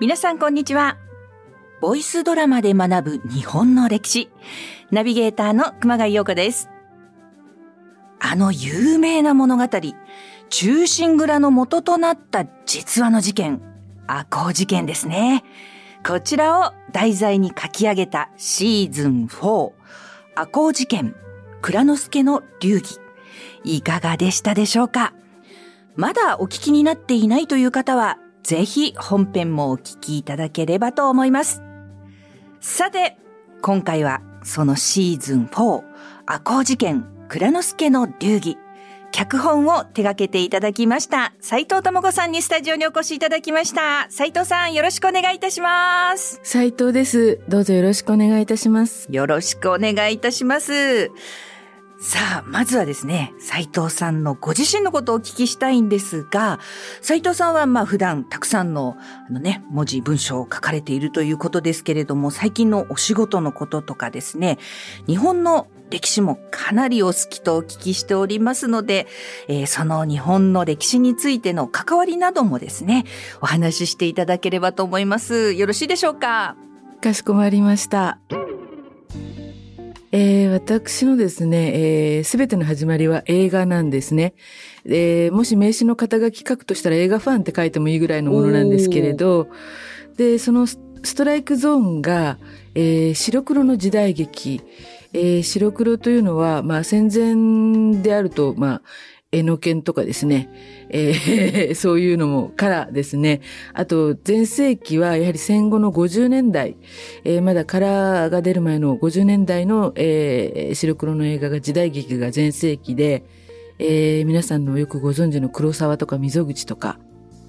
皆さんこんにちは。ボイスドラマで学ぶ日本の歴史。ナビゲーターの熊谷陽子です。あの有名な物語、中心蔵の元となった実話の事件、赤穂事件ですね。こちらを題材に書き上げたシーズン4、赤穂事件、蔵之助の流儀。いかがでしたでしょうか？まだお聞きになっていないという方は、ぜひ本編もお聞きいただければと思います。さて、今回はそのシーズン4、赤穂事件、蔵之助の流儀、脚本を手掛けていただきました。斉藤智子さんにスタジオにお越しいただきました。斉藤さん、よろしくお願いいたします。斉藤です。どうぞよろしくお願いいたします。よろしくお願いいたします。さあ、まずはですね、斉藤さんのご自身のことをお聞きしたいんですが、斉藤さんはまあ普段たくさんのあのね、文字、文章を書かれているということですけれども、最近のお仕事のこととかですね、日本の歴史もかなりお好きとお聞きしておりますので、えー、その日本の歴史についての関わりなどもですね、お話ししていただければと思います。よろしいでしょうか？かしこまりました。えー、私のですね、す、え、べ、ての始まりは映画なんですね。えー、もし名刺の肩書き書くとしたら映画ファンって書いてもいいぐらいのものなんですけれど、で、そのストライクゾーンが、えー、白黒の時代劇、えー、白黒というのは、まあ戦前であると、まあ、絵の剣とかですね、えー、そういうのもからですね、あと前世紀はやはり戦後の50年代、えー、まだカラーが出る前の50年代の、えー、白黒の映画が時代劇が前世紀で、えー、皆さんのよくご存知の黒沢とか溝口とか、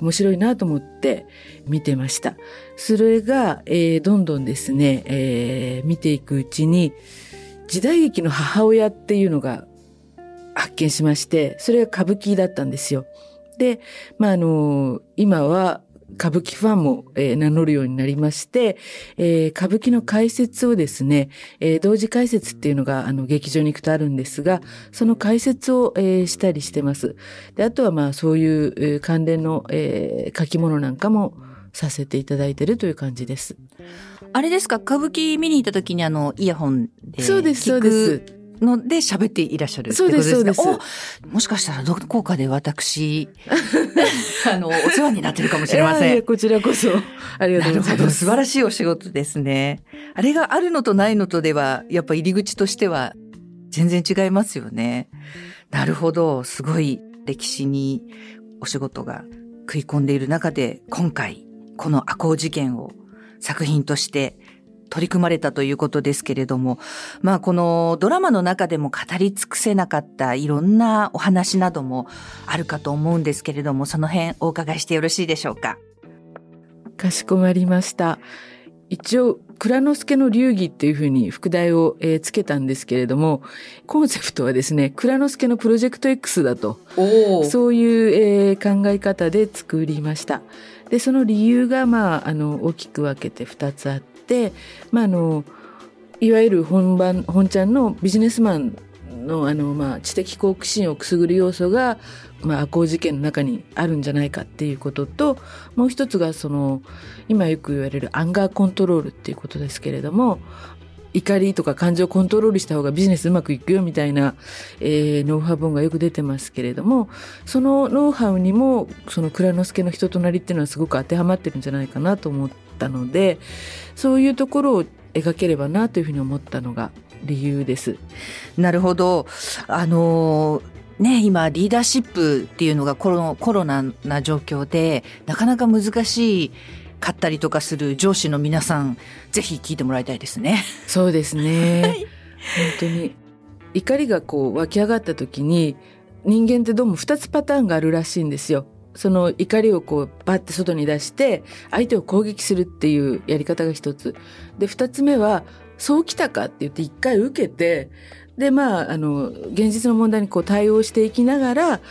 面白いなと思って見てました。それが、えー、どんどんですね、えー、見ていくうちに、時代劇の母親っていうのが発見しまして、それが歌舞伎だったんですよ。で、まあ、あの、今は歌舞伎ファンも、えー、名乗るようになりまして、えー、歌舞伎の解説をですね、えー、同時解説っていうのが、あの、劇場に行くとあるんですが、その解説を、えー、したりしてます。で、あとはまあ、そういう、えー、関連の、えー、書き物なんかもさせていただいているという感じです。あれですか？歌舞伎見に行った時にあの、イヤホンでそうです、そうです。ので喋っていらっしゃるそうです、そうです。もしかしたらどこかで私、あの、お世話になってるかもしれません。こちらこそ。ありがとうございます。素晴らしいお仕事ですね。あれがあるのとないのとでは、やっぱ入り口としては全然違いますよね。なるほど。すごい歴史にお仕事が食い込んでいる中で、今回、この赤穂事件を作品として取り組まれたということですけれども、まあこのドラマの中でも語り尽くせなかったいろんなお話などもあるかと思うんですけれども、その辺お伺いしてよろしいでしょうか？かしこまりました。一応、蔵之助の流儀っていうふうに副題を、えー、つけたんですけれども、コンセプトはですね、蔵之助のプロジェクト X だと、そういう、えー、考え方で作りました。で、その理由が、まあ、あの、大きく分けて2つあって、まあ、あの、いわゆる本番、本ちゃんのビジネスマンの、あの、まあ、知的好奇心をくすぐる要素が、まあ、赤事件の中にあるんじゃないかっていうことと、もう一つが、その、今よく言われるアンガーコントロールっていうことですけれども、怒りとか感情をコントロールした方がビジネスうまくいくよみたいな、えー、ノウハウ本がよく出てますけれども、そのノウハウにも、その蔵之介の人となりっていうのはすごく当てはまってるんじゃないかなと思ったので、そういうところを描ければなというふうに思ったのが理由です。なるほど。あのね、今リーダーシップっていうのがコロコロナな状況でなかなか難しいかったりとかする上司の皆さん、ぜひ聞いてもらいたいですね。そうですね。はい、本当に。怒りがこう湧き上がった時に、人間ってどうも2つパターンがあるらしいんですよ。その怒りをこうバッて外に出して相手を攻撃するっていうやり方が一つ。で、二つ目は、そう来たかって言って一回受けて、で、まあ、あの、現実の問題にこう対応していきながら、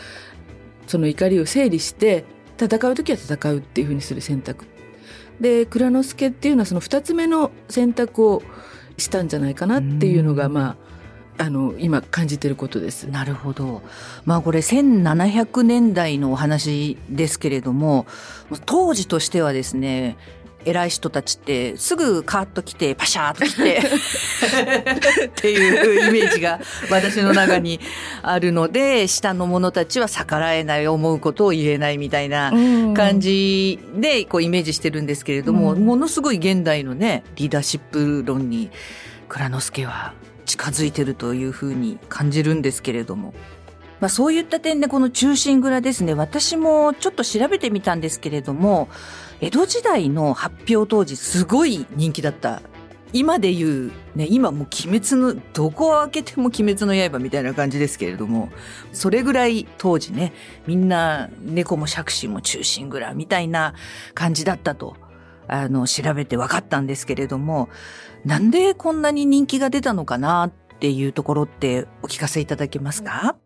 その怒りを整理して、戦う時は戦うっていうふうにする選択で蔵之介っていうのはその2つ目の選択をしたんじゃないかなっていうのがまああの今感じてることです。なるほど。まあこれ1700年代のお話ですけれども、当時としてはですね、偉い人たちってすぐカーッと来てパシャーッと来て っていうイメージが私の中にあるので下の者たちは逆らえない思うことを言えないみたいな感じでこうイメージしてるんですけれども、うん、ものすごい現代のねリーダーシップ論に蔵之介は近づいてるというふうに感じるんですけれども。まあそういった点でこの中心蔵ですね、私もちょっと調べてみたんですけれども、江戸時代の発表当時すごい人気だった。今で言う、ね、今もう鬼滅の、どこを開けても鬼滅の刃みたいな感じですけれども、それぐらい当時ね、みんな猫も杓子も中心蔵みたいな感じだったと、あの、調べて分かったんですけれども、なんでこんなに人気が出たのかなっていうところってお聞かせいただけますか、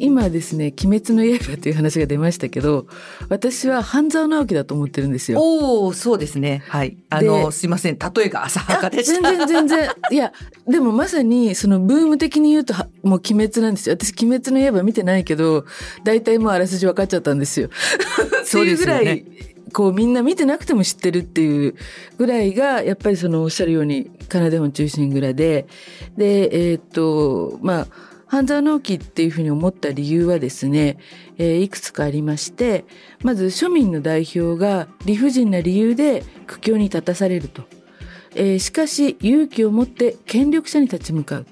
今ですね、鬼滅の刃という話が出ましたけど、私は半沢直樹だと思ってるんですよ。おお、そうですね。はい。あの、すいません。例えが浅はかでした。全然全然。いや、でもまさに、そのブーム的に言うと、もう鬼滅なんですよ。私、鬼滅の刃見てないけど、大体もうあらすじ分かっちゃったんですよ。そうですよね。こうみんな見てなくても知ってるっていうぐらいが、やっぱりそのおっしゃるように、カナデ本中心蔵で、で、えー、っと、まあ、半沢直樹っていうふうに思った理由はですね、えー、いくつかありまして、まず庶民の代表が理不尽な理由で苦境に立たされると。えー、しかし勇気を持って権力者に立ち向かう。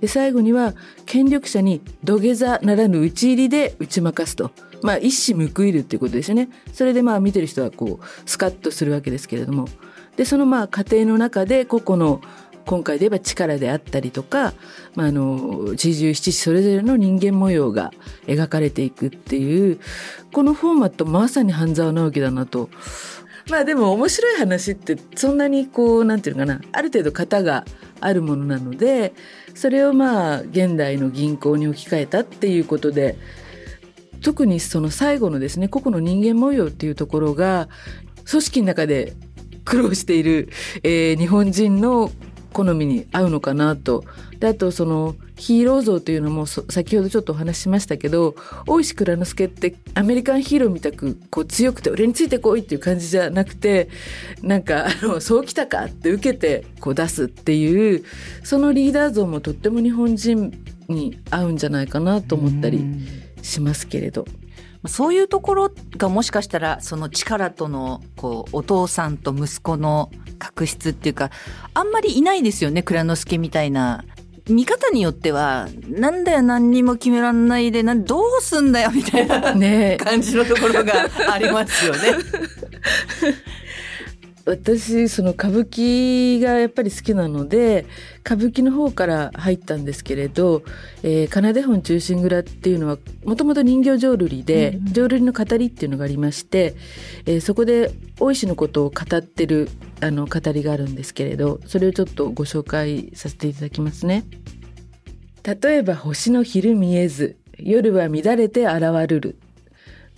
で最後には権力者に土下座ならぬ打ち入りで打ち負かすと。まあ一矢報いるっていうことですよね。それでまあ見てる人はこうスカッとするわけですけれども。でそのまあ過程の中で個々の今回で言えば力であったりとか、まあ、あの四十七士それぞれの人間模様が描かれていくっていうこのフォーマットまさに半沢直樹だなと。まあでも面白い話ってそんなにこうなんていうのかなある程度型があるものなのでそれをまあ現代の銀行に置き換えたっていうことで特にその最後のですね個々の人間模様っていうところが組織の中で苦労している、えー、日本人の好みに合うのかなと。であとそのヒーロー像というのも先ほどちょっとお話ししましたけど大石蔵之介ってアメリカンヒーローみたくこう強くて俺についてこいっていう感じじゃなくてなんかあのそうきたかって受けてこう出すっていうそのリーダー像もとっても日本人に合うんじゃないかなと思ったりしますけれど。そういうところがもしかしたらその力とのこうお父さんと息子の確執っていうかあんまりいないですよね蔵之介みたいな見方によっては、なんだよ何にも決めらんないで、などうすんだよみたいな、ね、感じのところがありますよね。私その歌舞伎がやっぱり好きなので歌舞伎の方から入ったんですけれど「えー、奏で本忠臣蔵」っていうのはもともと人形浄瑠璃で、うん、浄瑠璃の語りっていうのがありまして、えー、そこで大石のことを語ってるあの語りがあるんですけれどそれをちょっとご紹介させていただきますね。例えば星の昼見えず夜は乱れて現るる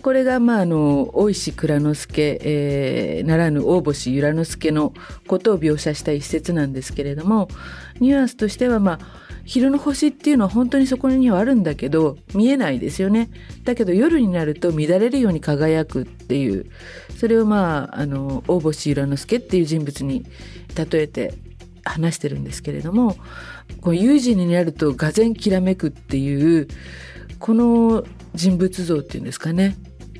これが、まあ、あの、大石蔵之介、えー、ならぬ大星由良之助のことを描写した一節なんですけれども、ニュアンスとしては、まあ、昼の星っていうのは本当にそこにはあるんだけど、見えないですよね。だけど夜になると乱れるように輝くっていう、それをまあ、あの、大星由良之助っていう人物に例えて話してるんですけれども、こう有事になるとがぜきらめくっていう、この人物像っていうんですかね。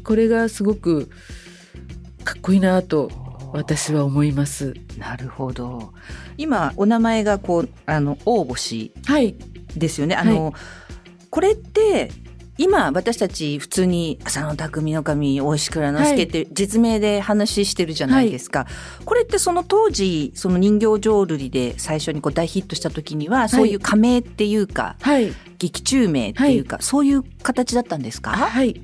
これがすごくかっこいいなと私は思います。なるほど。今お名前がこうあの大星ですよね。はい、あの、はい、これって今私たち普通に浅野匠の神大石倉之助って実名で話してるじゃないですか、はい、これってその当時その人形浄瑠璃で最初にこう大ヒットした時にはそういう仮名っていうか、はい、劇中名っていうか、そういう形だったんですか？はい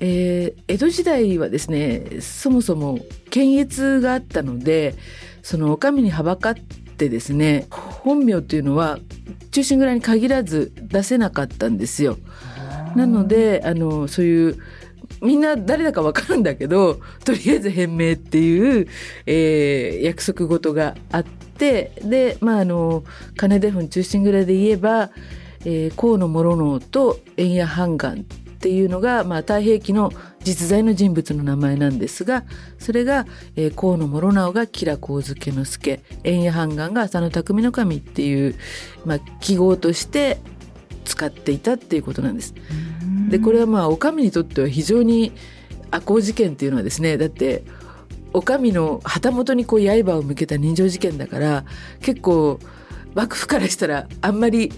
えー、江戸時代はですねそもそも検閲があったのでその女将にはばかってですね本名っていうのは中心蔵に限らず出せなかったんですよ。なのであのそういうみんな誰だかわかるんだけどとりあえず変名っていう、えー、約束事があって。でまああの金出墳中心蔵で言えば、えー、河野諸能と円谷半眼っていうのが、まあ、太平記の実在の人物の名前なんですがそれが、えー、河野諸直が吉良上野之助円谷半眼が浅野匠の神っていう、まあ、記号として使っていたっていうことなんです。でこれはまあお上にとっては非常に赤穂事件っていうのはですねだってお上の旗本にこう刃を向けた人情事件だから結構幕府からしたらあんまり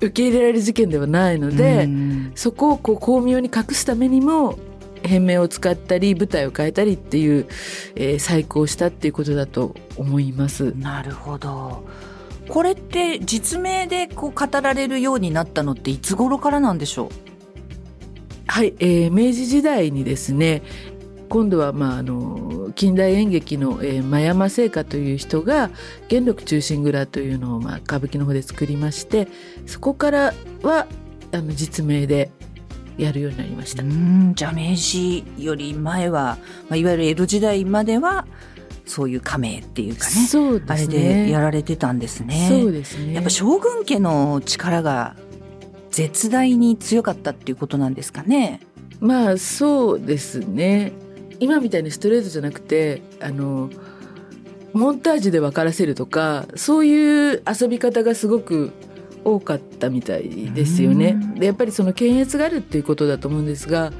受け入れられる事件ではないのでそこをこう巧妙に隠すためにも変名を使ったり舞台を変えたりっていう、えー、細工をしたっていうことだと思います。なるほど。これって実名でこう語られるようになったのっていつ頃からなんでしょう？はい、えー、明治時代にですね今度は、まあ、あの近代演劇の、えー、真山製菓という人が元禄忠臣蔵というのを、まあ、歌舞伎の方で作りましてそこからはあの実名でやるようになりましたじゃあ明治より前は、まあ、いわゆる江戸時代まではそういう家名っていうかねそうですねあれでやられてたんですね。そうですねやっぱ将軍家の力が絶大に強かったっていうことなんですかね。まあそうですね。今みたいにストレートじゃなくてあのモンタージュで分からせるとかそういう遊び方がすごく多かったみたいですよね。でやっぱりその検閲があるっていうことだと思うんですが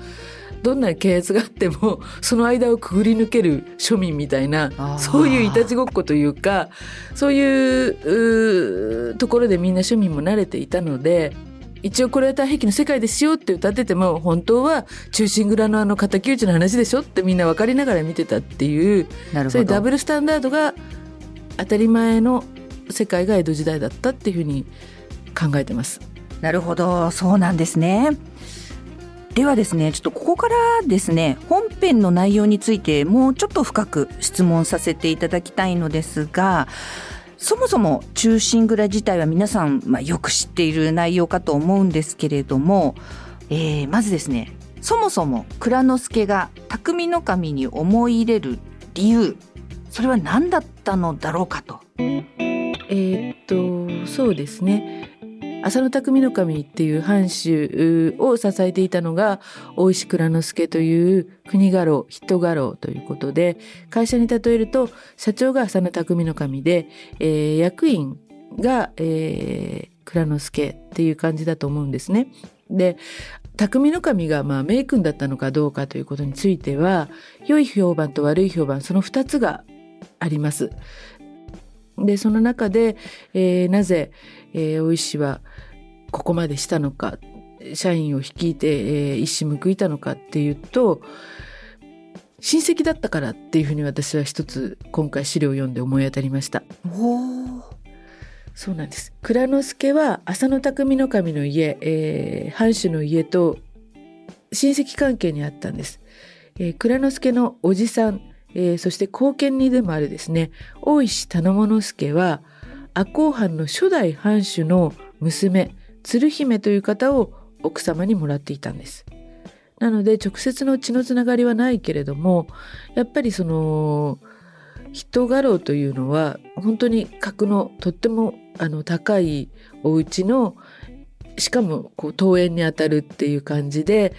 どんな検閲があってもその間をくぐり抜ける庶民みたいなそういういたちごっこというかそういうところでみんな庶民も慣れていたので一応これは太平記の世界ですよって歌ってても本当は中心蔵のあの敵討ちの話でしょってみんな分かりながら見てたっていうそういうダブルスタンダードが当たり前の世界が江戸時代だったっていうふうに考えてます。なるほどそうなんですね。ではですねちょっとここからですね本編の内容についてもうちょっと深く質問させていただきたいのですがそもそも忠臣蔵自体は皆さん、まあ、よく知っている内容かと思うんですけれども、えー、まずですねそもそも蔵之助が匠の神に思い入れる理由それは何だったのだろうかと。えー、っとそうですね浅野匠の神っていう藩主を支えていたのが大石蔵之助という国家老人家老ということで会社に例えると社長が浅野匠の神で、えー、役員が、えー、蔵之助っていう感じだと思うんですね。で匠の神がまあ名君だったのかどうかということについては良い評判と悪い評判その2つがあります。でその中で、えー、なぜ、えー、大石はここまでしたのか社員を率いて、えー、一矢報いたのかっていうと親戚だったからっていうふうに私は一つ今回資料を読んで思い当たりました。そうなんです。蔵之助は浅野匠の神の家、えー、藩主の家と親戚関係にあったんです。えー、蔵之助のおじさん、えー、そして後見にでもあるですね大石頼母之助は赤穂藩の初代藩主の娘鶴姫という方を奥様にもらっていたんです。なので直接の血のつながりはないけれどもやっぱりその人画廊というのは本当に格のとってもあの高いお家のしかもこう登園にあたるっていう感じで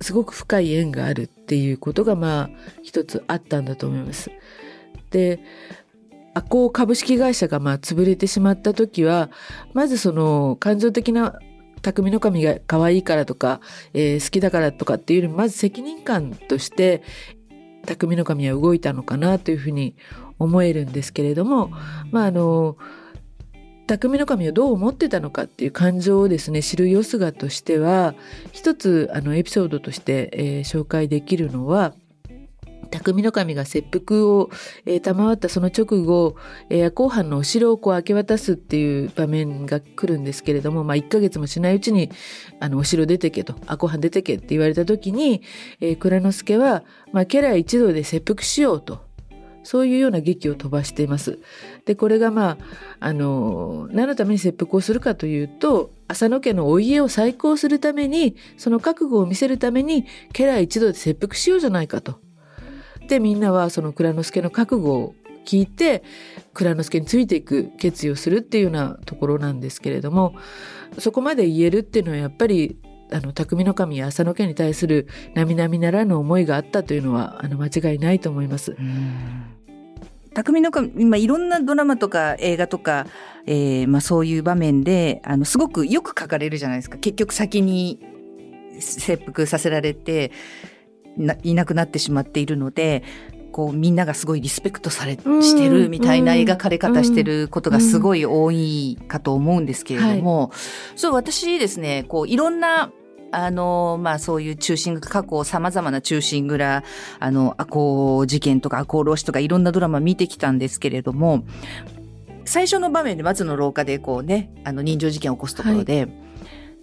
すごく深い縁があるっていうことがまあ一つあったんだと思います。でアコ株式会社がまあ潰れてしまった時はまずその感情的な匠の神が可愛いからとか、えー、好きだからとかっていうよりもまず責任感として匠の神は動いたのかなというふうに思えるんですけれどもまああの匠の神をどう思ってたのかっていう感情をですね知るよすがとしては一つあのエピソードとして、えー、紹介できるのは匠の神が切腹を、えー、賜ったその直後、えー、後半のお城をこう明け渡すっていう場面が来るんですけれども、まあ、1ヶ月もしないうちに、あの、お城出てけと、赤藩出てけって言われた時に、えー、蔵之助は、まあ、家来一同で切腹しようと。そういうような劇を飛ばしています。で、これがまあ、あの、何のために切腹をするかというと、浅野家のお家を再興するために、その覚悟を見せるために、家来一同で切腹しようじゃないかと。で、みんなはその蔵之助の覚悟を聞いて蔵之介についていく決意をするっていうようなところなんですけれどもそこまで言えるっていうのはやっぱりあの匠の神や浅野家に対する並々ならぬ思いがあったというのはあの間違いないと思います。匠の神今いろんなドラマとか映画とか、えーまあ、そういう場面であのすごくよく書かれるじゃないですか結局先に切腹させられていなくなってしまっているのでこうみんながすごいリスペクトされしてるみたいな描かれ方してることがすごい多いかと思うんですけれども、そう私ですねこういろんなあの、まあそういう中心過去様々な中心蔵、あの、赤穂事件とか赤穂浪士とかいろんなドラマ見てきたんですけれども、最初の場面で松の廊下でこうね、あの人情事件を起こすところで、はい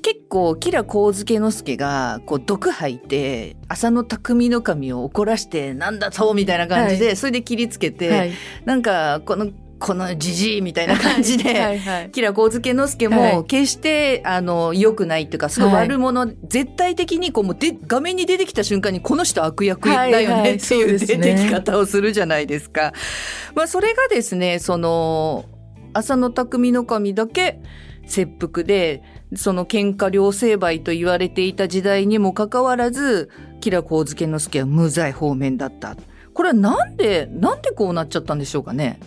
結構、キラ光介之助が、こう、毒吐いて、浅野匠の神を怒らして、なんだとみたいな感じで、はい、それで切りつけて、はい、なんか、この、このじじいみたいな感じで、はいはい、キラ光介之助も決して、あの、良くないっていうか、すごい悪者、絶対的にこう、もうで、画面に出てきた瞬間に、この人悪役だよねっていう出てき方をするじゃないですか。まあ、それがですね、その、浅野匠の神だけ切腹で、その喧嘩両成敗と言われていた時代にもかかわらず、吉良上野之助は無罪方面だった。これはなんで、なんでこうなっちゃったんでしょうかね？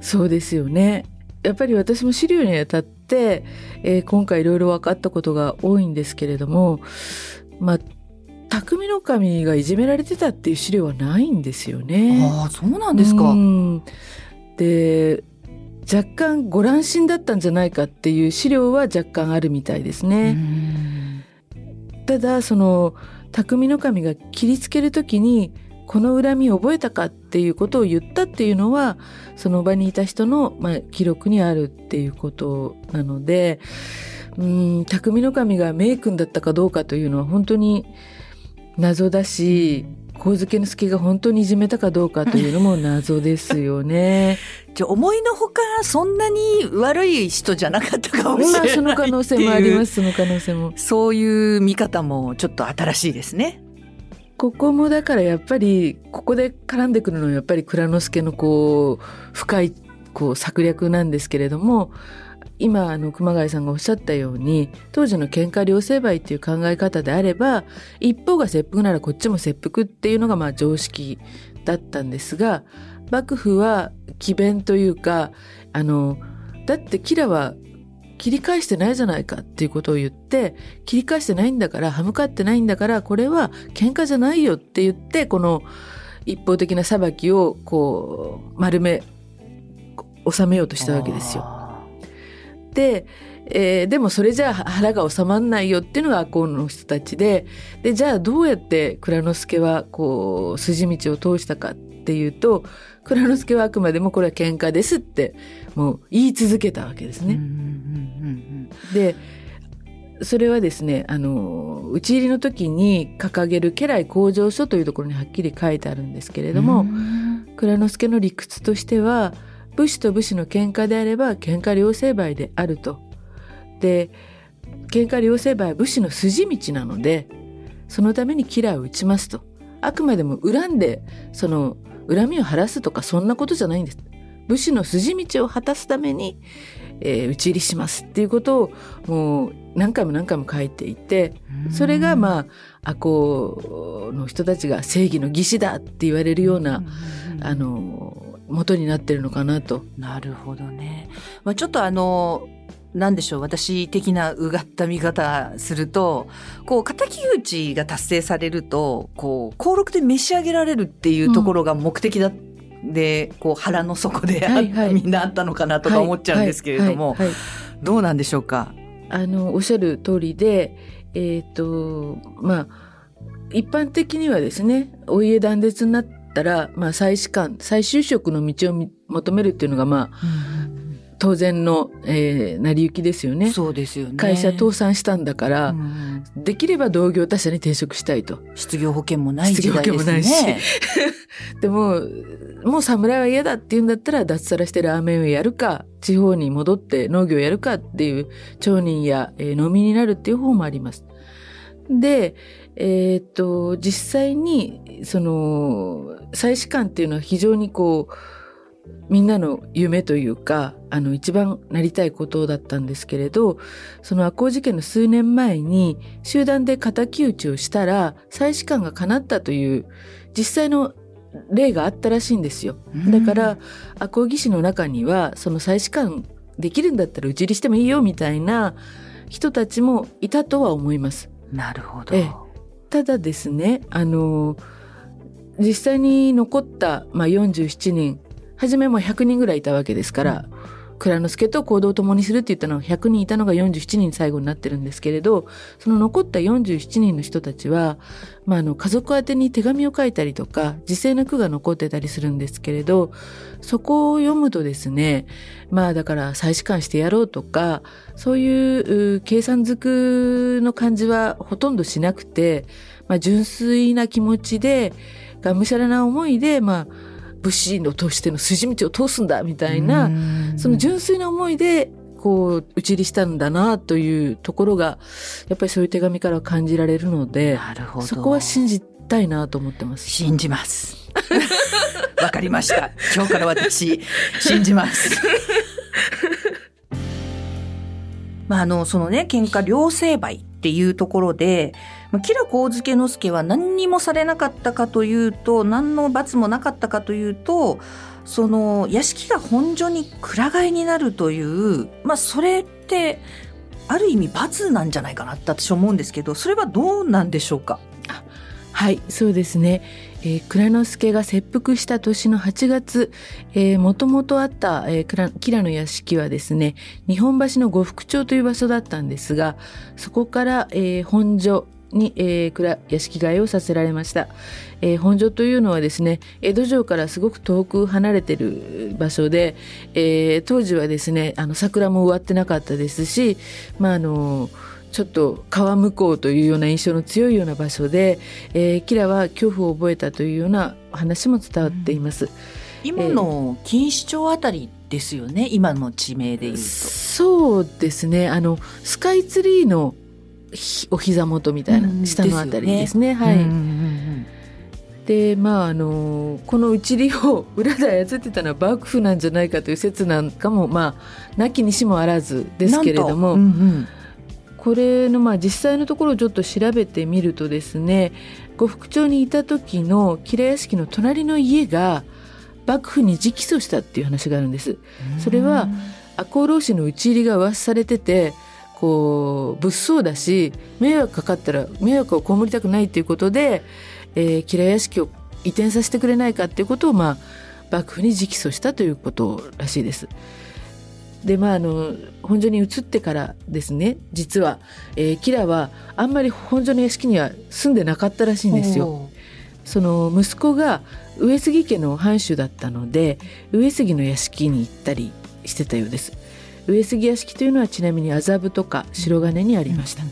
そうですよね。やっぱり私も資料にあたって、えー、今回いろいろ分かったことが多いんですけれども、まあ、匠の神がいじめられてたっていう資料はないんですよね。ああ、そうなんですか。で、若干ご乱心だったんじゃないかっていう資料は若干あるみたいですね。ただその匠の神が切りつける時にこの恨みを覚えたかっていうことを言ったっていうのはその場にいた人の、まあ、記録にあるっていうことなのでうん匠の神が名君だったかどうかというのは本当に謎だし神助之助が本当にいじめたかどうかというのも謎ですよね。じゃ思いのほかそんなに悪い人じゃなかったかもしれないその可能性もありますその可能性も。そういう見方もちょっと新しいですね。ここもだからやっぱりここで絡んでくるのはやっぱり蔵之介のこう深いこう策略なんですけれども今あの熊谷さんがおっしゃったように当時の喧嘩両成敗っていう考え方であれば一方が切腹ならこっちも切腹っていうのがまあ常識だったんですが幕府は詭弁というかあのだってキラは切り返してないじゃないかっていうことを言って切り返してないんだから歯向かってないんだからこれは喧嘩じゃないよって言ってこの一方的な裁きをこう丸め収めようとしたわけですよ。で、えー、でもそれじゃ腹が収まんないよっていうのが赤穂の人たちででじゃあどうやって蔵之介はこう筋道を通したかっていうと蔵之介はあくまでもこれは喧嘩ですってもう言い続けたわけですね。でそれはですねあの討ち入りの時に掲げる家来向上書というところにはっきり書いてあるんですけれども蔵之介の理屈としては武士と武士の喧嘩であれば喧嘩両成敗であると。で喧嘩両成敗は武士の筋道なのでそのためにキラーを打ちますと。あくまでも恨んでその恨みを晴らすとかそんなことじゃないんです。武士の筋道を果たすために、えー、討ち入りしますっていうことをもう何回も何回も書いていてそれがまあ赤穂の人たちが正義の義士だって言われるようなあの元になってるのかなと。なるほどね。まあ、ちょっとあの、なんでしょう、私的なうがった見方すると、こう、敵討ちが達成されると、こう、登録で召し上げられるっていうところが目的だ、うん、で、こう、腹の底で、はいはい、みんなあったのかなとか思っちゃうんですけれども、どうなんでしょうか？あの、おっしゃる通りで、えっ、ー、と、まあ、一般的にはですね、お家断絶になって、ったら、まあ、再試験、再就職の道を求めるっていうのが、まあ、当然の、えー、成り行きですよね。そうですよね。会社倒産したんだから、できれば同業他社に転職したいと。失業保険もない時代ですね。失業保険もないし。でも、もう侍は嫌だって言うんだったら、脱サラしてラーメンをやるか、地方に戻って農業をやるかっていう町人や、えー、農民になるっていう方もあります。で、えっ、と、実際に、その、祭祀官っていうのは非常にこう、みんなの夢というか、あの、一番なりたいことだったんですけれど、その赤穂事件の数年前に、集団で仇討ちをしたら、祭祀官が叶ったという、実際の例があったらしいんですよ。だから、赤穂義士の中には、その祭祀官できるんだったら討ち入りしてもいいよ、みたいな人たちもいたとは思います。なるほど。ただですね、あの、実際に残った、まあ、47人、初めも100人ぐらいいたわけですから、蔵之介と行動を共にするって言ったのは100人いたのが47人最後になってるんですけれど、その残った47人の人たちは、まあ、あの、家族宛てに手紙を書いたりとか、時世の句が残ってたりするんですけれど、そこを読むとですね、まあだから再試官してやろうとか、そういうう計算づくの感じはほとんどしなくて、まあ純粋な気持ちで、がむしゃらな思いで、まあ、武士のとしての筋道を通すんだみたいな、その純粋な思いで、こう、打ち入りしたんだなというところが、やっぱりそういう手紙から感じられるので。そこは信じたいなと思ってます。信じます。わかりました。今日から私、信じます。まあ、あの、そのね、喧嘩両成敗っていうところで、まあ、吉良上野之助は何にもされなかったかというと、何の罰もなかったかというと、その、屋敷が本所に蔵替えになるという、まあ、それって、ある意味罰なんじゃないかなって私思うんですけど、それはどうなんでしょうか？はい、そうですね。えー、蔵之介が切腹した年の8月、もともとあった、えー、蔵吉良の屋敷はですね、日本橋の呉服町という場所だったんですが、そこから、えー、本所に、えー、蔵屋敷替えをさせられました、えー。本所というのはですね、江戸城からすごく遠く離れてる場所で、えー、当時はですね、あの桜も植わってなかったですし、まああのちょっと川向こうというような印象の強いような場所で、えー、キラは恐怖を覚えたというような話も伝わっています。今の錦糸町あたりですよね、今の地名でいうと。そうですね。あの、スカイツリーのお膝元みたいな、下のあたりですね。はい。でまああのこの討ち入りを 裏で操ってたのは幕府なんじゃないかという説なんかもまあなきにしもあらずですけれども、うんうん、これのまあ実際のところをちょっと調べてみるとですね呉服町にいた時の吉良屋敷の隣の家が幕府に直訴したっていう話があるんです。それは赤穂浪士の討ち入りが噂されててこう物騒だし迷惑かかったら迷惑を被りたくないっていうことで、えー、吉良屋敷を移転させてくれないかっていうことをまあ幕府に直訴したということらしいです。でまああの本所に移ってからですね実は、えー、キラはあんまり本所の屋敷には住んでなかったらしいんですよ。その息子が上杉家の藩主だったので上杉の屋敷に行ったりしてたようです。上杉屋敷というのはちなみに麻布とか白金にありました。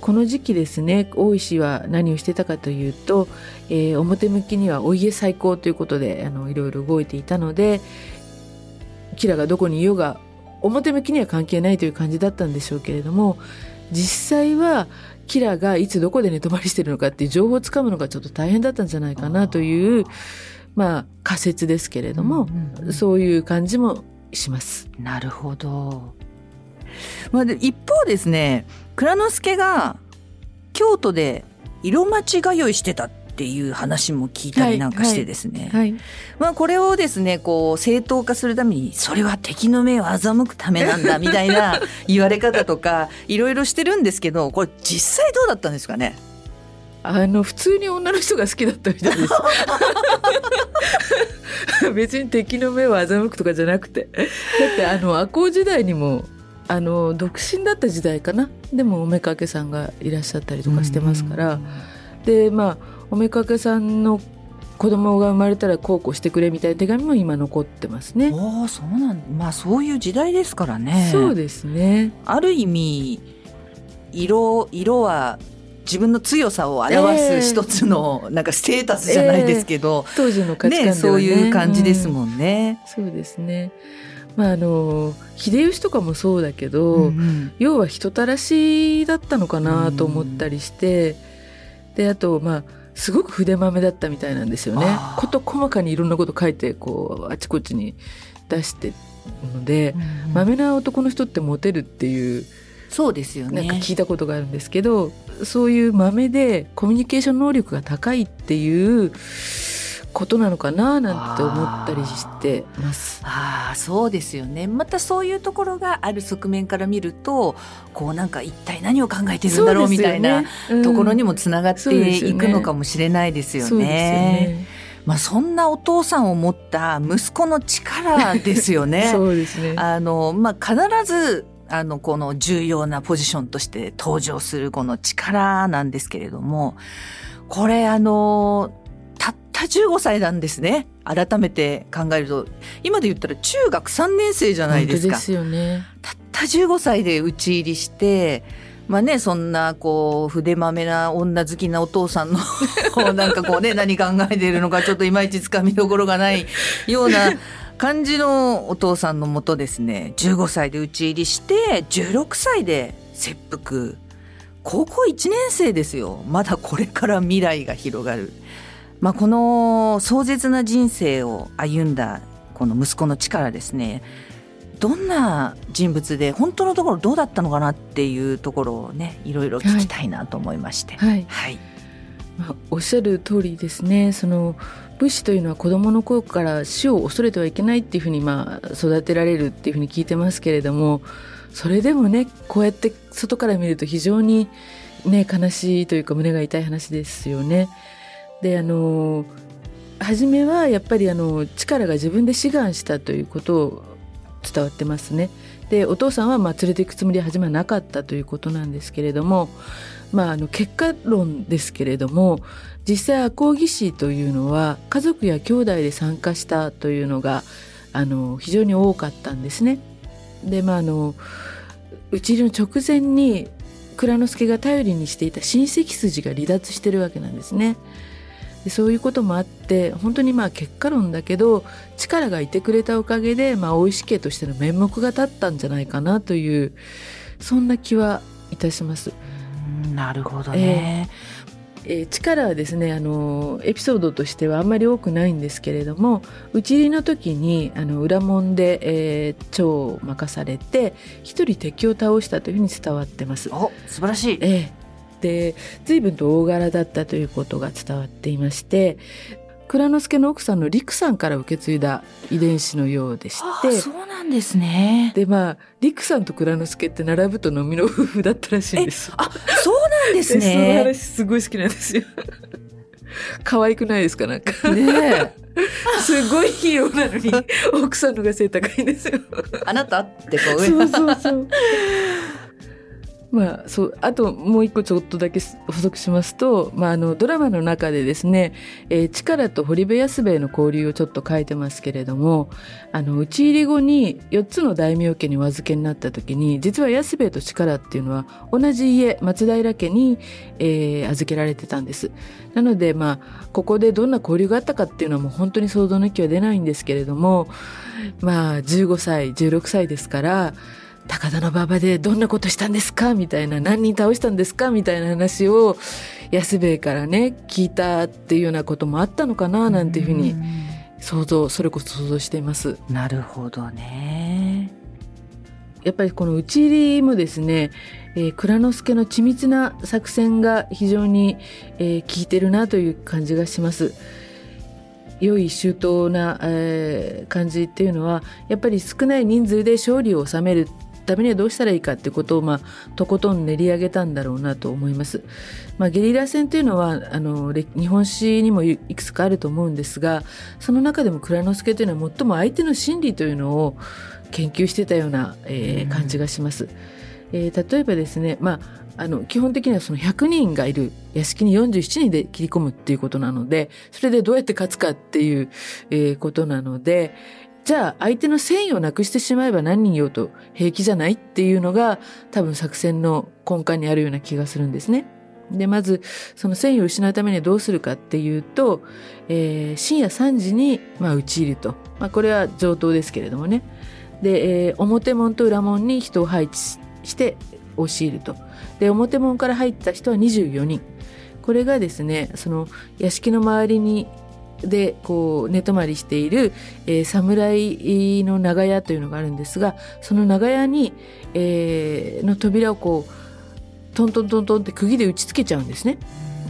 この時期ですね大石は何をしてたかというと、えー、表向きにはお家再興ということであのいろいろ動いていたのでキラがどこにいようが表向きには関係ないという感じだったんでしょうけれども実際はキラがいつどこで寝泊まりしてるのかっていう情報をつかむのがちょっと大変だったんじゃないかなというまあ仮説ですけれども、そういう感じもします。なるほど。まあ、一方ですね蔵之介が京都で色町通いしてたっていう話も聞いたりなんかしてですね、はいはい、まあこれをですねこう正当化するためにそれは敵の目を欺くためなんだ みたいな言われ方とかいろいろしてるんですけどこれ実際どうだったんですかね？あの普通に女の人が好きだったみたいです。別に敵の目を欺くとかじゃなくてだってあの赤穂時代にもあの独身だった時代かなでもおめかけさんがいらっしゃったりとかしてますから、でまあおめかけさんの子供が生まれたらこうこうしてくれみたいな手紙も今残ってますね。おそうなんまあそういう時代ですからね。そうですね。ある意味色色は自分の強さを表す一つの、なんかステータスじゃないですけど、えー、当時の価値観ね。ねそういう感じですもんね。うん、そうですね。まああの秀吉とかもそうだけど、うんうん、要は人たらしだったのかなと思ったりして、うん、であとまあすごく筆まめだったみたいなんですよね。あ。ー。こと細かにいろんなこと書いてこうあちこちに出してるので、まめな男の人ってモテるっていうそうですよねなんか聞いたことがあるんですけど、そういうまめでコミュニケーション能力が高いっていうことなのかななんて思ったりしてます。ああそうですよねまたそういうところがある側面から見るとこうなんか一体何を考えてるんだろうみたいなところにもつながっていくのかもしれないですよね。そうですよね。まあそんなお父さんを持った息子の力ですよね。そうですね。あのまあ必ずあのこの重要なポジションとして登場するこの力なんですけれどもこれあのたった15歳なんですね改めて考えると今で言ったら中学3年生じゃないですか。ですよね。たった15歳で討ち入りして、まあね、そんな、こう、筆まめな女好きなお父さんの、なんかこうね、何考えているのか、ちょっといまいちつかみどころがないような感じのお父さんのもとですね、15歳で討ち入りして、16歳で切腹。高校1年生ですよ。まだこれから未来が広がる。まあ、この壮絶な人生を歩んだこの息子の力ですねどんな人物で本当のところどうだったのかなっていうところをねいろいろ聞きたいなと思いまして。はい。はい、まあ、おっしゃる通りですね。その武士というのは子供の頃から死を恐れてはいけないっていうふうにまあ育てられるっていうふうに聞いてますけれども、それでもねこうやって外から見ると非常にね悲しいというか胸が痛い話ですよね。であの初めはやっぱりあの力が自分で志願したということを伝わってますね。でお父さんはまあ連れていくつもりは初めはなかったということなんですけれども、まあ、あの結果論ですけれども実際赤穂義士というのは家族や兄弟で参加したというのがあの非常に多かったんですね。でまああの討ちの直前に蔵之介が頼りにしていた親戚筋が離脱してるわけなんですね。でそういうこともあって本当にまあ結果論だけど力がいてくれたおかげで、まあ、大石家としての面目が立ったんじゃないかなというそんな気はいたします。うんなるほどね。えー力はですねあのエピソードとしてはあんまり多くないんですけれども討ち入りの時にあの裏門で、えー長を任されて一人敵を倒したというふうに伝わってます。お素晴らしい。ええで随分と大柄だったということが伝わっていまして蔵之介の奥さんの陸さんから受け継いだ遺伝子のようでしあてそうなんですね。でまあ陸さんと蔵之介って並ぶと飲みの夫婦だったらしいんです。あそうなんです でそのね。話すごい好きなんですよ。可愛くないですかなんか。ねえ すごいヒーローなのに奥さんのが背高いんですよ。あなたってこうそうそうそう。まあ、そうあともう一個ちょっとだけ補足しますと、まあ、あのドラマの中でですね、えー、力と堀部安兵衛の交流をちょっと書いてますけれどもあの討ち入り後に4つの大名家にお預けになった時に実は安兵衛と力っていうのは同じ家松平家に、えー預けられてたんです。なのでまあここでどんな交流があったかっていうのはもう本当に想像の域は出ないんですけれどもまあ15歳16歳ですから高田の馬場でどんなことしたんですか？みたいな何人倒したんですか？みたいな話を安兵衛からね聞いたっていうようなこともあったのかな？なんていうふうに想像それこそ想像しています。なるほどね。やっぱりこの討ち入りもですね、えー、蔵之介の緻密な作戦が非常に、えー、効いてるなという感じがします。良い周到な、えー感じっていうのはやっぱり少ない人数で勝利を収めるためにはどうしたらいいかってことを、まあ、とことん練り上げたんだろうなと思います。まあ、ゲリラ戦というのはあのれ日本史にもいいくつかあると思うんですがその中でも蔵之介というのは最も相手の心理というのを研究してたような、えー感じがします。えー例えばですね、まあ、あの基本的にはその100人がいる屋敷に47人で切り込むっていうことなのでそれでどうやって勝つかっていう、えーことなのでじゃあ相手の戦意をなくしてしまえば何人用と平気じゃないっていうのが多分作戦の根幹にあるような気がするんですね。でまずその戦意を失うためにはどうするかっていうと、えー深夜3時に、まあ、討ち入ると、まあ、これは上等ですけれどもね。で、えー表門と裏門に人を配置しして押し入ると。で表門から入った人は24人。これがですねその屋敷の周りにでこう寝泊まりしている、えー、侍の長屋というのがあるんですがその長屋に、えー、の扉をこうトントントントンって釘で打ちつけちゃうんですね。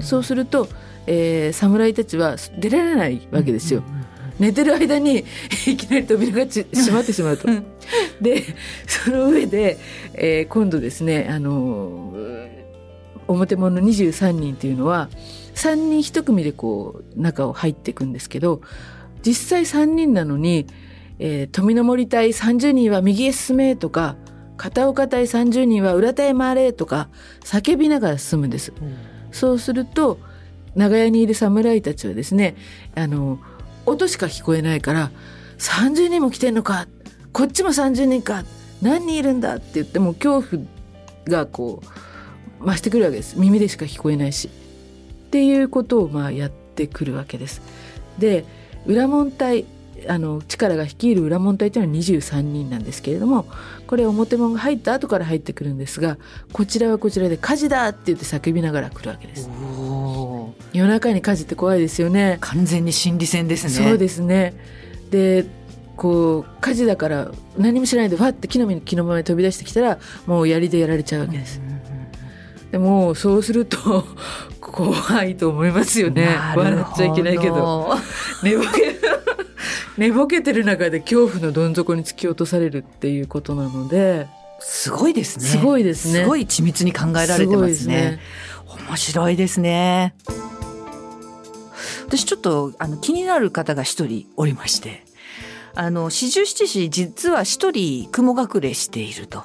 そうすると、えー、侍たちは出られないわけですよ。寝てる間にいきなり扉が閉まってしまうと。でその上で、えー、今度ですねあの表物23人っていうのは3人1組でこう中を入っていくんですけど実際3人なのに、えー、富の森隊30人は右へ進めとか片岡隊30人は裏隊回れとか叫びながら進むんです。うん、そうすると長屋にいる侍たちはですねあの音しか聞こえないから30人も来てんのかこっちも30人か何人いるんだって言っても恐怖がこう増してくるわけです耳でしか聞こえないし。っていうことをまあやってくるわけです。で裏門隊あの力が率いる裏門隊というのは23人なんですけれどもこれ表門が入った後から入ってくるんですがこちらはこちらで火事だって言って叫びながら来るわけです。夜中に火事って怖いですよね。完全に心理戦ですね。そうですね。でこう火事だから何も知らないでわって木の実の木のまま飛び出してきたらもう槍でやられちゃうわけです。でもそうすると 怖いと思いますよね。笑っちゃいけないけど。寝ぼけ 寝ぼけてる中で恐怖のどん底に突き落とされるっていうことなので。すごいですね。すごいですね。すごい緻密に考えられてますね、ね、面白いですね。私ちょっとあの気になる方が一人おりまして。あの四十七士実は一人雲隠れしていると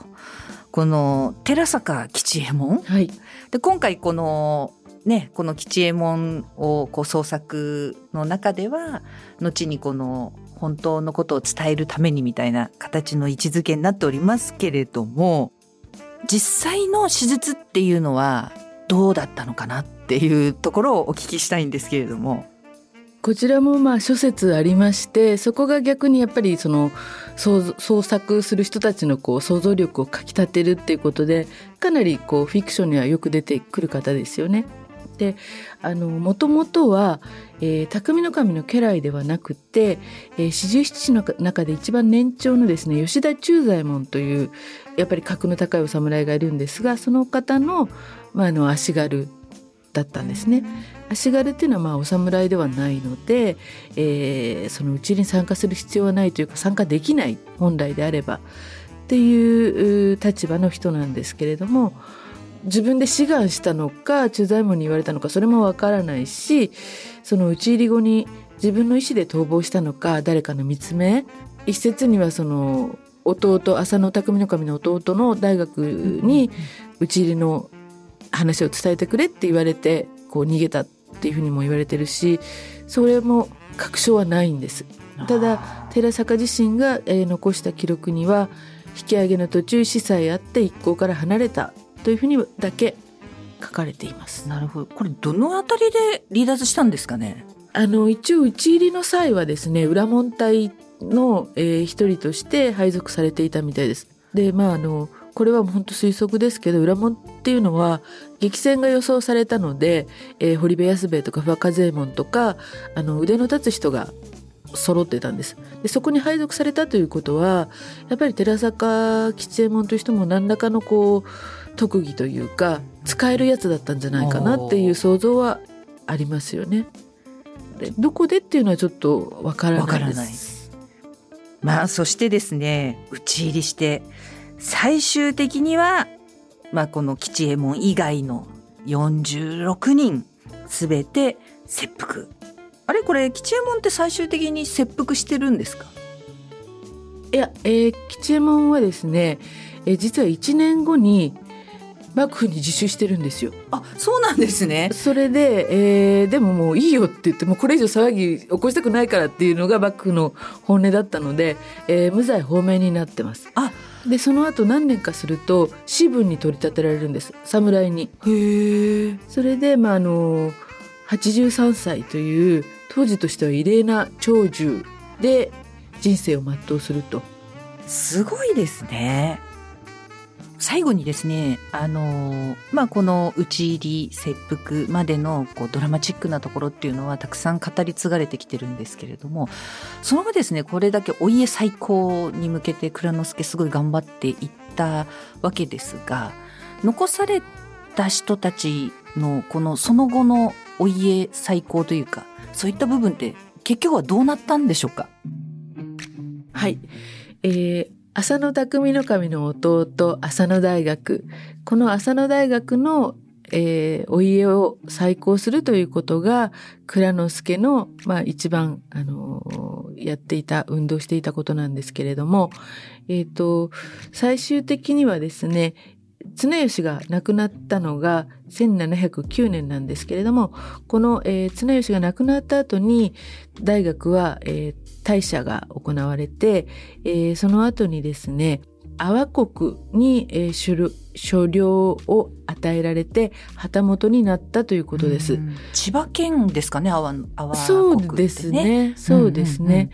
この寺坂吉右衛門、はい、で今回このね、この吉右衛門をこう創作の中では後にこの本当のことを伝えるためにみたいな形の位置づけになっておりますけれども実際の手術っていうのはどうだったのかなっていうところをお聞きしたいんですけれども。こちらもまあ諸説ありましてそこが逆にやっぱりその創作する人たちのこう想像力をかきたてるっていうことでかなりこうフィクションにはよく出てくる方ですよね。であのもともとは、えー、匠の神の家来ではなくて四十七士の中で一番年長のですね吉田忠左衛門というやっぱり格の高いお侍がいるんですがその方の,、まあ、あの足軽だったんですね。足軽っていうのはまあお侍ではないので、えー、そのうちに参加する必要はないというか参加できない本来であればっていう立場の人なんですけれども自分で志願したのか駐在門に言われたのかそれもわからないしその討ち入り後に自分の意思で逃亡したのか誰かの見つめ一説にはその弟浅野匠の神の弟の大学に討ち入りの話を伝えてくれって言われてこう逃げたっていうふうにも言われてるしそれも確証はないんです。ただ寺坂自身が、えー、残した記録には引き上げの途中死さえあって一行から離れたというふうにだけ書かれています。なるほど。これどのあたりで離脱したんですかね？あの一応討ち入りの際はですね裏門隊の、えー、一人として配属されていたみたいです。でまああのこれは本当推測ですけど裏門っていうのは激戦が予想されたので、えー、堀部安兵衛とか不破和右衛門とかあの腕の立つ人が揃ってたんですでそこに配属されたということはやっぱり寺坂吉右衛門という人も何らかのこう特技というか使えるやつだったんじゃないかなっていう想像はありますよね。でどこでっていうのはちょっとわからないです。まあそしてですね討ち入りして最終的には、まあ、この吉右衛門以外の46人すべて切腹。あれ？これ吉右衛門って最終的に切腹してるんですか？いや、えー、吉右衛門はですね、えー、実は1年後に幕府に自首してるんですよ。あそうなんですね。それで、えー、でももういいよって言ってもうこれ以上騒ぎ起こしたくないからっていうのが幕府の本音だったので、えー、無罪放免になってます。あでその後何年かすると私文に取り立てられるんです侍に。へえ。それでまああの83歳という当時としては異例な長寿で人生を全うすると。すごいですね。最後にですね、あのまあ、この打ち入り、切腹までのこうドラマチックなところっていうのはたくさん語り継がれてきてるんですけれども、その後ですね、これだけお家再興に向けて蔵之介すごい頑張っていったわけですが、残された人たちのこのその後のお家再興というか、そういった部分って結局はどうなったんでしょうか？はい。えー、浅野匠の神の弟、浅野大学。この浅野大学の、えー、お家を再興するということが、蔵之介の、まあ一番、あのー、やっていた、運動していたことなんですけれども、えっ、ー、と、最終的にはですね、綱吉が亡くなったのが1709年なんですけれども、この、えー、綱吉が亡くなった後に、大学は、えー、大社が行われて、えー、その後にですね、阿波国に、えー、所領を与えられて旗本になったということです。千葉県ですかね、阿波、阿波、そうですね。そうですね。うんうんうん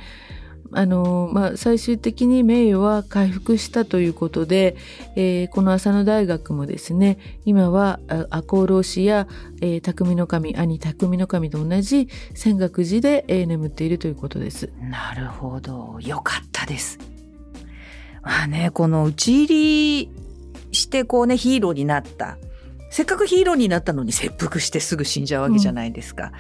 あの、まあ、最終的に名誉は回復したということで、えー、この浅野大学もですね、今は赤穂浪士や、えー、匠の神、兄匠の神と同じ泉岳寺で、えー、眠っているということです。なるほど。よかったです。まあね、この打ち入りしてこうね、ヒーローになった。せっかくヒーローになったのに切腹してすぐ死んじゃうわけじゃないですか。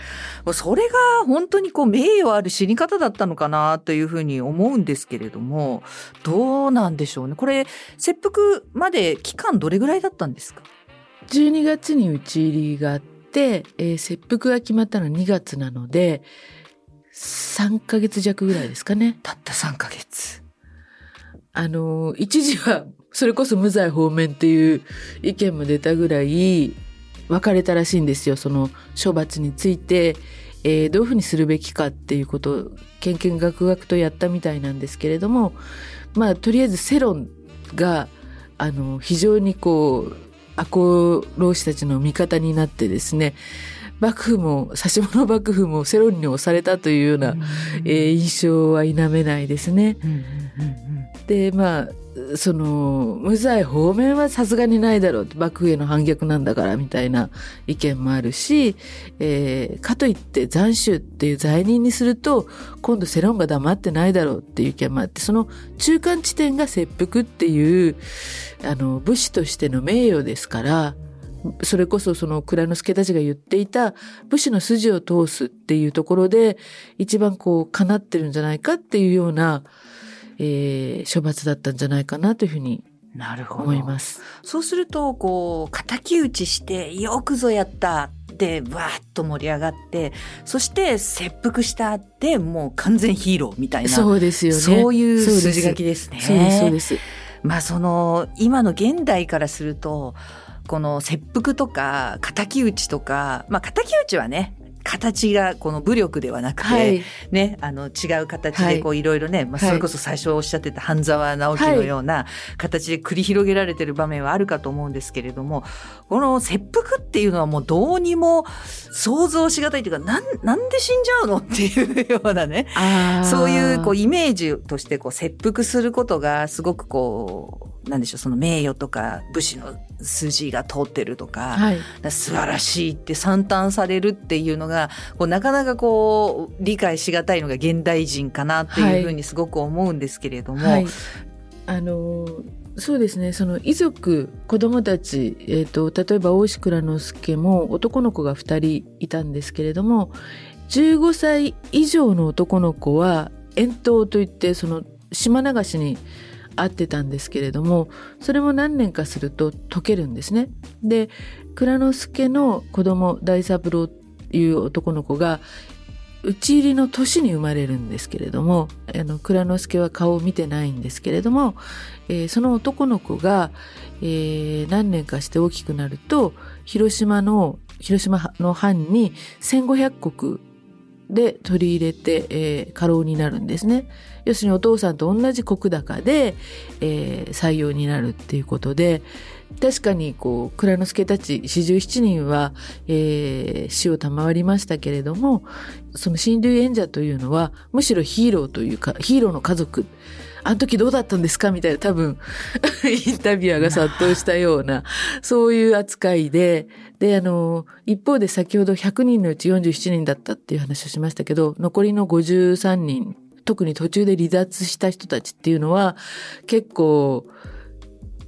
うん、それが本当にこう名誉ある死に方だったのかなというふうに思うんですけれども、どうなんでしょうね。これ、切腹まで期間どれぐらいだったんですか ?12 月に討ち入りがあって、えー、切腹が決まったのは2月なので、3ヶ月弱ぐらいですかね。たった3ヶ月。あの、一時はそれこそ無罪方面っていう意見も出たぐらい分かれたらしいんですよ。その処罰について、えー、どういうふうにするべきかっていうことを、けんけんがくがくとやったみたいなんですけれども、まあ、とりあえず世論が、あの、非常にこう、赤穂浪士たちの味方になってですね、幕府も、指物幕府も世論に押されたというような、えー、印象は否めないですね。で、まあ、その無罪方面はさすがにないだろう幕府への反逆なんだからみたいな意見もあるし、えー、かといって斬首っていう罪人にすると今度世論が黙ってないだろうっていう意見もあってその中間地点が切腹っていうあの武士としての名誉ですからそれこそその蔵之介たちが言っていた武士の筋を通すっていうところで一番こう叶ってるんじゃないかっていうようなえー、処罰だったんじゃないかなというふうになるほど思います。そうすると、こう、敵討ちして、よくぞやったって、わーっと盛り上がって、そして切腹したって、もう完全ヒーローみたいな。そうですよね。そういう筋書きですね。そうです、そうです。まあ、その、今の現代からすると、この切腹とか、敵討ちとか、まあ、敵討ちはね、形がこの武力ではなくて、はい、ね、あの違う形でこういろいろね、まあ、それこそ最初おっしゃってた半沢直樹のような形で繰り広げられてる場面はあるかと思うんですけれども、この切腹っていうのはもうどうにも想像しがたいというか、なん、なんで死んじゃうのっていうようなね、そういうこうイメージとしてこう切腹することがすごくこう、なんでしょう、その名誉とか武士の筋が通ってるとか、はい、素晴らしいって賛嘆されるっていうのが、こうなかなかこう、理解しがたいのが現代人かなっていうふうにすごく思うんですけれども。はいはい、あのそうですねその遺族子供たち、えーと、例えば大石倉之助も男の子が2人いたんですけれども15歳以上の男の子は遠投といってその島流しに会ってたんですけれどもそれも何年かすると解けるんですね。で蔵之介の子供大三郎という男の子が討ち入りの年に生まれるんですけれどもあの蔵之介は顔を見てないんですけれども、えー、その男の子が、えー、何年かして大きくなると広島の広島の藩に1500石で取り入れて、えー、過労になるんですね。要するにお父さんと同じ国高で、えー、採用になるっていうことで、確かにこう、蔵之介たち四十七人は、えー、死を賜りましたけれども、その親類縁者というのは、むしろヒーローというか、ヒーローの家族、あの時どうだったんですか？みたいな多分 インタビュアーが殺到したようなそういう扱いでであの一方で先ほど100人のうち47人だったっていう話をしましたけど残りの53人特に途中で離脱した人たちっていうのは結構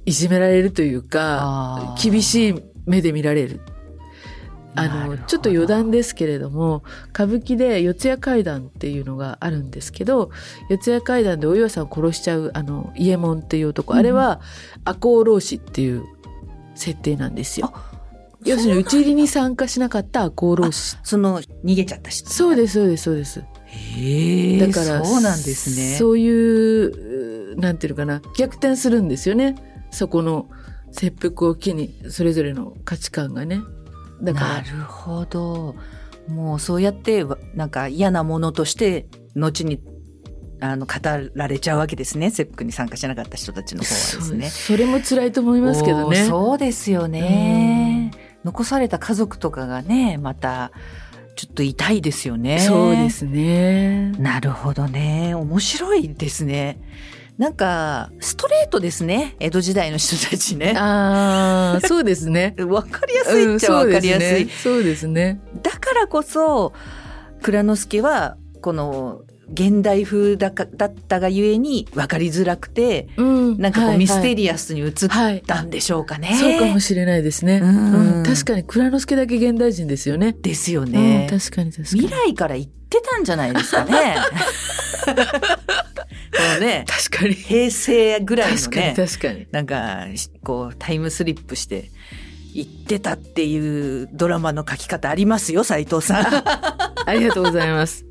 いじめられるというか厳しい目で見られるあの、ちょっと余談ですけれども、歌舞伎で四谷怪談っていうのがあるんですけど、四谷怪談でお岩さんを殺しちゃう、あの、伊右衛門っていう男、うん、あれは赤穂浪士っていう設定なんですよ。要するに討ち入りに参加しなかった赤穂浪士。その、逃げちゃった人。そうです、そうです、そうです。へだから、そうなんですね。そういう、なんていうのかな、逆転するんですよね。そこの切腹を機に、それぞれの価値観がね。だからなるほど。もうそうやってなんか嫌なものとして後にあの語られちゃうわけですね。セックに参加しなかった人たちの方はですね。それも辛いと思いますけどね。そうですよね、残された家族とかがねまたちょっと痛いですよね。そうですね。なるほどね。面白いですねなんか、ストレートですね。江戸時代の人たちね。ああ、そうですね。わかりやすいっちゃわかりやすい、うん、そうですね。だからこそ、蔵之介は、この、現代風だかだったがゆえに分かりづらくて、うん、なんかこう、ミステリアスに映ったんでしょうかね。はいはい、そうかもしれないですね。うん、うん、確かに蔵之介だけ現代人ですよね。ですよね。確かに確かに。未来から言ってたんじゃないですかね。のね、確かに。平成ぐらいのね、確かに確かに。なんか、こう、タイムスリップして、行ってたっていうドラマの書き方ありますよ、斉藤さん。ありがとうございます。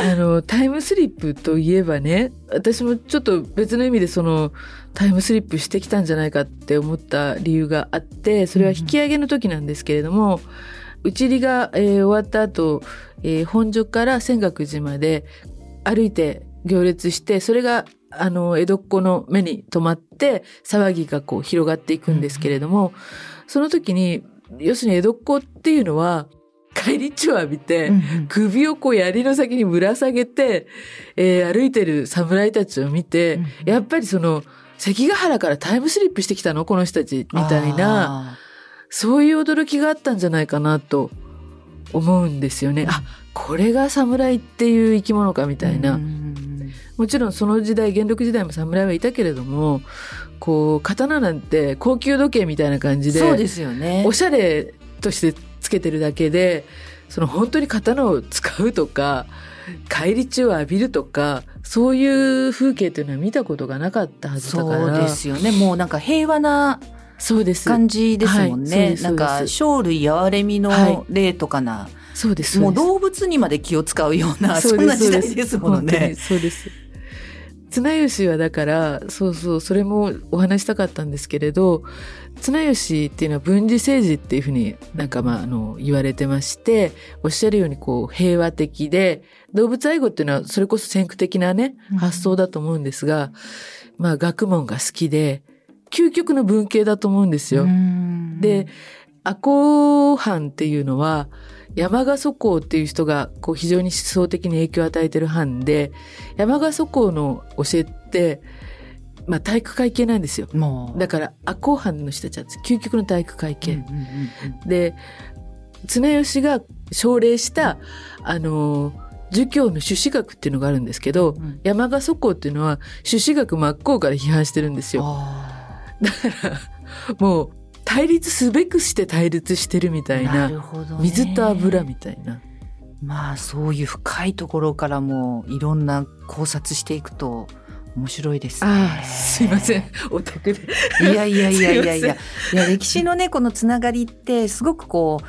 あの、タイムスリップといえばね、私もちょっと別の意味でその、タイムスリップしてきたんじゃないかって思った理由があって、それは引き上げの時なんですけれども、打ち入りが、えー、終わった後、えー、本所から泉岳寺まで歩いて行列して、それが、あの、江戸っ子の目に留まって、騒ぎがこう広がっていくんですけれども、うん、その時に、要するに江戸っ子っていうのは、帰り血を浴びて、首をこう槍の先にぶら下げて、えー、歩いてる侍たちを見て、うん、やっぱりその、関ヶ原からタイムスリップしてきたの？この人たち、みたいな、そういう驚きがあったんじゃないかなと思うんですよね。あ、これが侍っていう生き物かみたいな。もちろんその時代元禄時代も侍はいたけれどもこう刀なんて高級時計みたいな感じでそうですよね。おしゃれとしてつけてるだけでその本当に刀を使うとか返り血を浴びるとかそういう風景というのは見たことがなかったはずだから。そうですよね。もうなんか平和なそうです。感じですもんね、はい、なんか生類哀れみの例とかな、はい、そうです。もう動物にまで気を使うようなそんな時代です。もんね。そうです綱吉はだから、そうそう、それもお話したかったんですけれど、綱吉っていうのは分離政治っていうふうになんかまあ、あの、言われてまして、おっしゃるようにこう、平和的で、動物愛護っていうのはそれこそ先駆的なね、発想だと思うんですが、うん、まあ、学問が好きで、究極の文系だと思うんですよ。で、赤穂藩っていうのは、山賀祖公っていう人がこう非常に思想的に影響を与えてる藩で、山賀祖公の教えって、まあ体育会系なんですよ。だから赤穂藩の人たちは究極の体育会系。で、綱吉が奨励した、あの儒教の朱子学っていうのがあるんですけど、うん、山賀祖公っていうのは朱子学真っ向から批判してるんですよ。だから、もう、対立すべくして対立してるみたいな、な水と油みたいな。まあそういう深いところからもいろんな考察していくと面白いですね。ああすいません。オタクで。いやいやいやいやいや。いや歴史のね、このつながりってすごくこ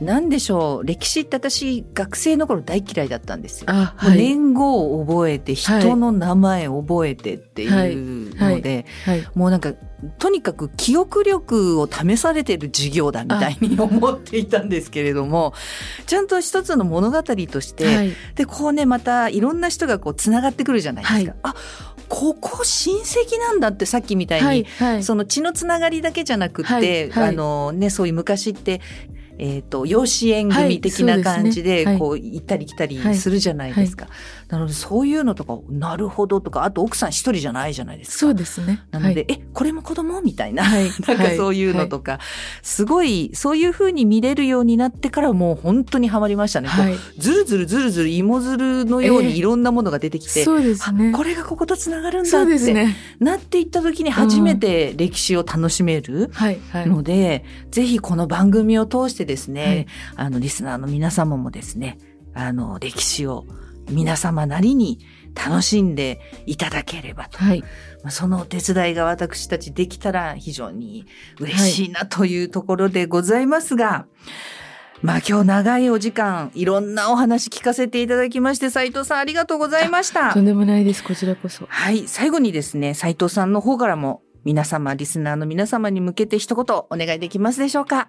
う、なんでしょう歴史って私学生の頃大嫌いだったんですよ。はい、年号を覚えて人の名前覚えてっていうので、はいはい、もうなんかとにかく記憶力を試されてる授業だみたいに思っていたんですけれどもちゃんと一つの物語として、でこうねまたいろんな人がこうつながってくるじゃないですか。あここ親戚なんだってさっきみたいに、その血のつながりだけじゃなくて、あのねそういう昔ってえっ、と、養子縁組的な感じで、こう、行ったり来たりするじゃないですか。なので、そういうのとか、なるほどとか、あと奥さん一人じゃないじゃないですか。そうですね。なので、はい、え、これも子供みたいな。はい なんかそういうのとか、すごい、そういう風に見れるようになってからもう本当にハマりましたね。はい。ずるずるずるずる芋づるのようにいろんなものが出てきて、そうですねあ。これがこことつながるんだってね。なっていった時に初めて歴史を楽しめるはい。はい。ので、ぜひこの番組を通してですね、はいあの、リスナーの皆様もですね、あの、歴史を皆様なりに楽しんでいただければと。はい。まあそのお手伝いが私たちできたら非常に嬉しいなというところでございますが、まあ今日長いお時間、いろんなお話聞かせていただきまして、斉藤さんありがとうございましたと。んでもないです。こちらこそ。はい、最後にですね、斉藤さんの方からも皆様、リスナーの皆様に向けて一言お願いできますでしょうか。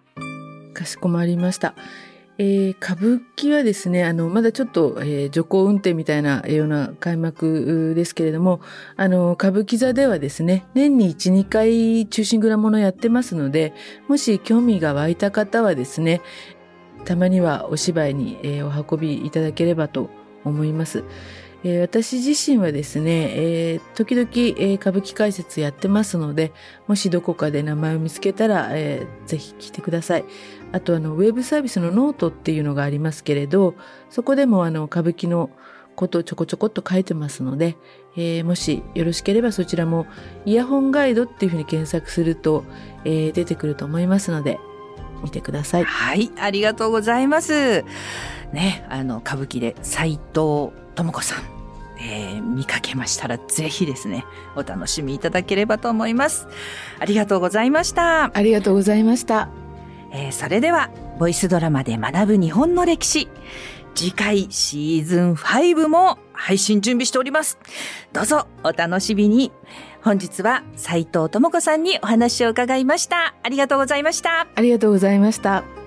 かしこまりました。えー歌舞伎はですね、あの、まだちょっと、えー徐行運転みたいなような開幕ですけれども、あの、歌舞伎座ではですね、年に1、2回中心蔵ものやってますので、もし興味が湧いた方はですね、たまにはお芝居に、えーお運びいただければと思います。えー私自身はですね、えー時々、えー歌舞伎解説やってますので、もしどこかで名前を見つけたら、えーぜひ聞いてください。あとあのウェブサービスのノートっていうのがありますけれど、そこでもあの歌舞伎のことをちょこちょこっと書いてますので、えーもしよろしければそちらもイヤホンガイドっていうふうに検索すると、えー出てくると思いますので、見てください。はい、ありがとうございます。ね、あの、歌舞伎で斉藤智子さん、えー見かけましたらぜひですね、お楽しみいただければと思います。ありがとうございました。ありがとうございました。えーそれでは、ボイスドラマで学ぶ日本の歴史。次回シーズン5も配信準備しております。どうぞお楽しみに。本日は斉藤智子さんにお話を伺いました。ありがとうございました。ありがとうございました。